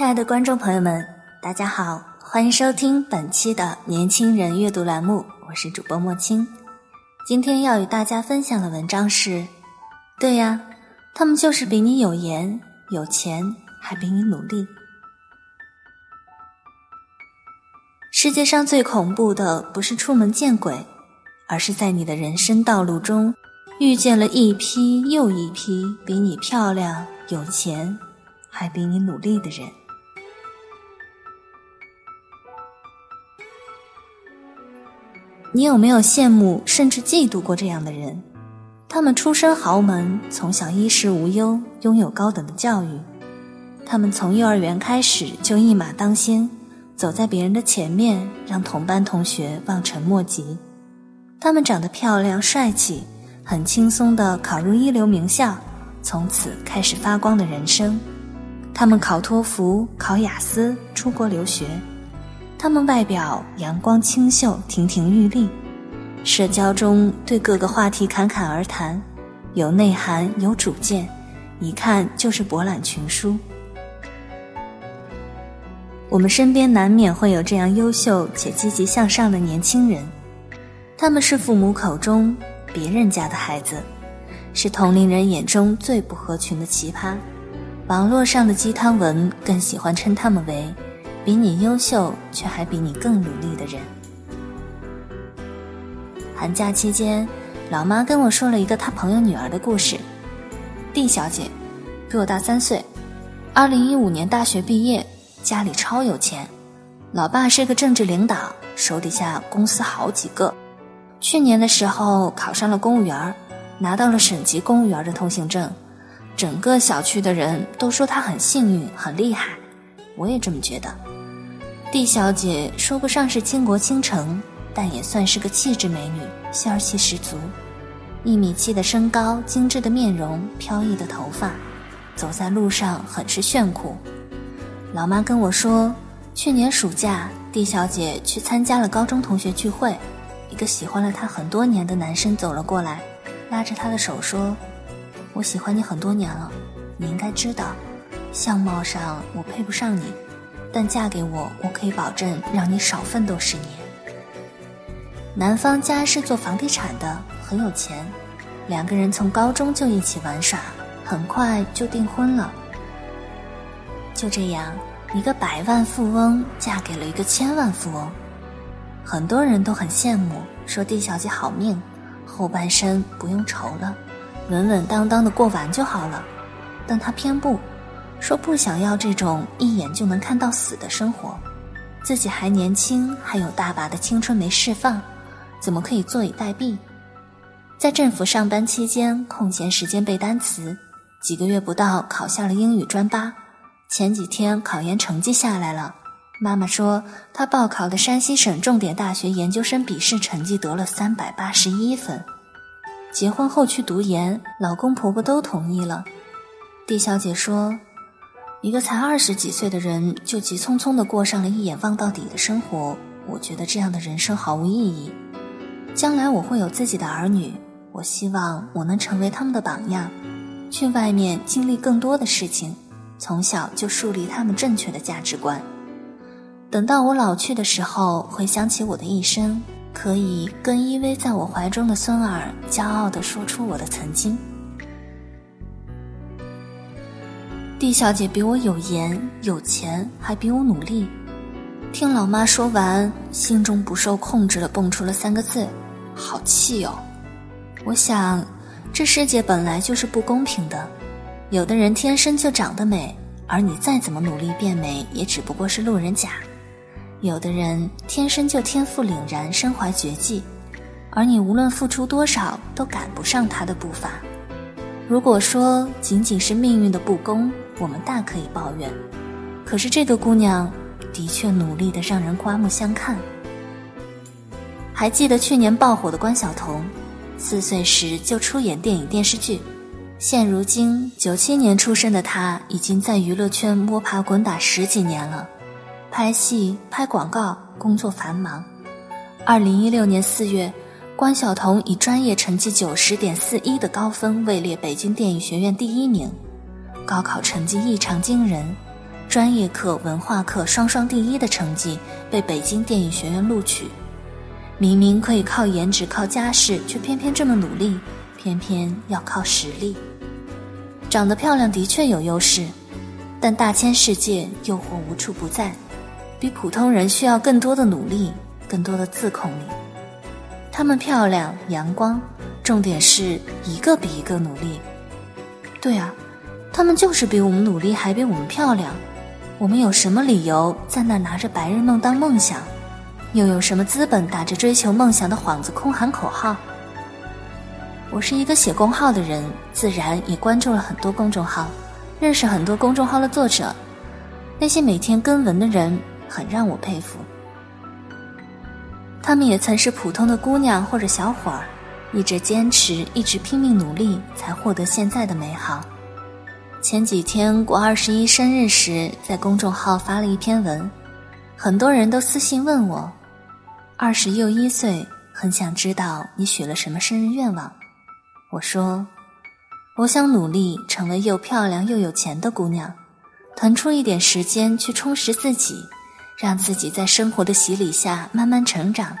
亲爱的观众朋友们，大家好，欢迎收听本期的年轻人阅读栏目，我是主播莫青。今天要与大家分享的文章是：对呀，他们就是比你有颜有钱，还比你努力。世界上最恐怖的不是出门见鬼，而是在你的人生道路中遇见了一批又一批比你漂亮、有钱，还比你努力的人。你有没有羡慕甚至嫉妒过这样的人？他们出身豪门，从小衣食无忧，拥有高等的教育。他们从幼儿园开始就一马当先，走在别人的前面，让同班同学望尘莫及。他们长得漂亮帅气，很轻松地考入一流名校，从此开始发光的人生。他们考托福、考雅思，出国留学。他们外表阳光清秀、亭亭玉立，社交中对各个话题侃侃而谈，有内涵、有主见，一看就是博览群书。我们身边难免会有这样优秀且积极向上的年轻人，他们是父母口中别人家的孩子，是同龄人眼中最不合群的奇葩，网络上的鸡汤文更喜欢称他们为。比你优秀却还比你更努力的人。寒假期间，老妈跟我说了一个她朋友女儿的故事。D 小姐比我大三岁，二零一五年大学毕业，家里超有钱，老爸是个政治领导，手底下公司好几个。去年的时候考上了公务员，拿到了省级公务员的通行证，整个小区的人都说她很幸运，很厉害。我也这么觉得。D 小姐说不上是倾国倾城，但也算是个气质美女，仙儿气十足。一米七的身高，精致的面容，飘逸的头发，走在路上很是炫酷。老妈跟我说，去年暑假，D 小姐去参加了高中同学聚会，一个喜欢了她很多年的男生走了过来，拉着她的手说：“我喜欢你很多年了，你应该知道。”相貌上我配不上你，但嫁给我，我可以保证让你少奋斗十年。男方家是做房地产的，很有钱，两个人从高中就一起玩耍，很快就订婚了。就这样，一个百万富翁嫁给了一个千万富翁，很多人都很羡慕，说蒂小姐好命，后半生不用愁了，稳稳当当的过完就好了。但她偏不。说不想要这种一眼就能看到死的生活，自己还年轻，还有大把的青春没释放，怎么可以坐以待毙？在政府上班期间，空闲时间背单词，几个月不到考下了英语专八。前几天考研成绩下来了，妈妈说她报考的山西省重点大学研究生笔试成绩得了三百八十一分。结婚后去读研，老公婆婆都同意了。D 小姐说。一个才二十几岁的人就急匆匆地过上了一眼望到底的生活，我觉得这样的人生毫无意义。将来我会有自己的儿女，我希望我能成为他们的榜样，去外面经历更多的事情，从小就树立他们正确的价值观。等到我老去的时候，回想起我的一生，可以跟依偎在我怀中的孙儿骄傲地说出我的曾经。D 小姐比我有颜有钱，还比我努力。听老妈说完，心中不受控制的蹦出了三个字：好气哦！我想，这世界本来就是不公平的。有的人天生就长得美，而你再怎么努力变美，也只不过是路人甲；有的人天生就天赋凛然，身怀绝技，而你无论付出多少都赶不上他的步伐。如果说仅仅是命运的不公，我们大可以抱怨。可是这个姑娘的确努力的让人刮目相看。还记得去年爆火的关晓彤，四岁时就出演电影电视剧，现如今九七年出生的她已经在娱乐圈摸爬滚打十几年了，拍戏、拍广告，工作繁忙。二零一六年四月，关晓彤以专业成绩九十点四一的高分位列北京电影学院第一名，高考成绩异常惊人，专业课、文化课双双第一的成绩被北京电影学院录取。明明可以靠颜值、靠家世，却偏偏这么努力，偏偏要靠实力。长得漂亮的确有优势，但大千世界，诱惑无处不在，比普通人需要更多的努力，更多的自控力。她们漂亮、阳光，重点是一个比一个努力。对啊，他们就是比我们努力，还比我们漂亮。我们有什么理由在那拿着白日梦当梦想？又有什么资本打着追求梦想的幌子空喊口号？我是一个写公号的人，自然也关注了很多公众号，认识很多公众号的作者。那些每天更文的人，很让我佩服。他们也曾是普通的姑娘或者小伙儿，一直坚持，一直拼命努力，才获得现在的美好。前几天过二十一生日时，在公众号发了一篇文，很多人都私信问我。二十又一岁，很想知道你许了什么生日愿望。我说，我想努力成为又漂亮又有钱的姑娘，腾出一点时间去充实自己，让自己在生活的洗礼下慢慢成长，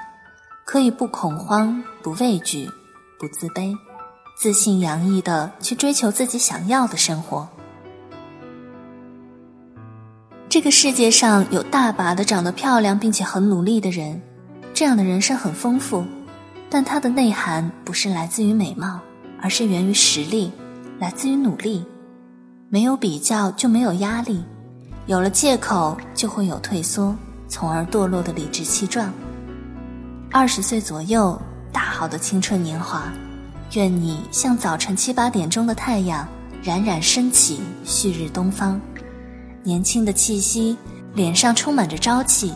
可以不恐慌、不畏惧、不自卑，自信洋溢的去追求自己想要的生活。这个世界上有大把的长得漂亮并且很努力的人。这样的人生很丰富，但它的内涵不是来自于美貌，而是源于实力，来自于努力。没有比较就没有压力，有了借口就会有退缩，从而堕落的理直气壮。二十岁左右，大好的青春年华，愿你像早晨七八点钟的太阳，冉冉升起，旭日东方。年轻的气息，脸上充满着朝气，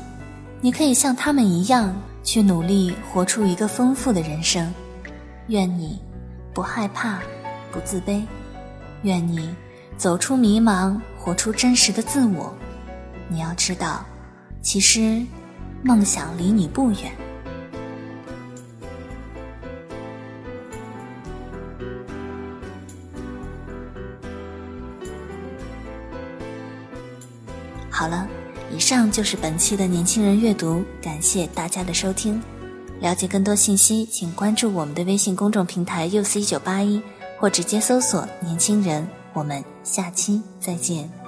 你可以像他们一样。去努力活出一个丰富的人生，愿你不害怕，不自卑，愿你走出迷茫，活出真实的自我。你要知道，其实梦想离你不远。上就是本期的年轻人阅读，感谢大家的收听。了解更多信息，请关注我们的微信公众平台“ “uc 一九八一”，或直接搜索“年轻人”。我们下期再见。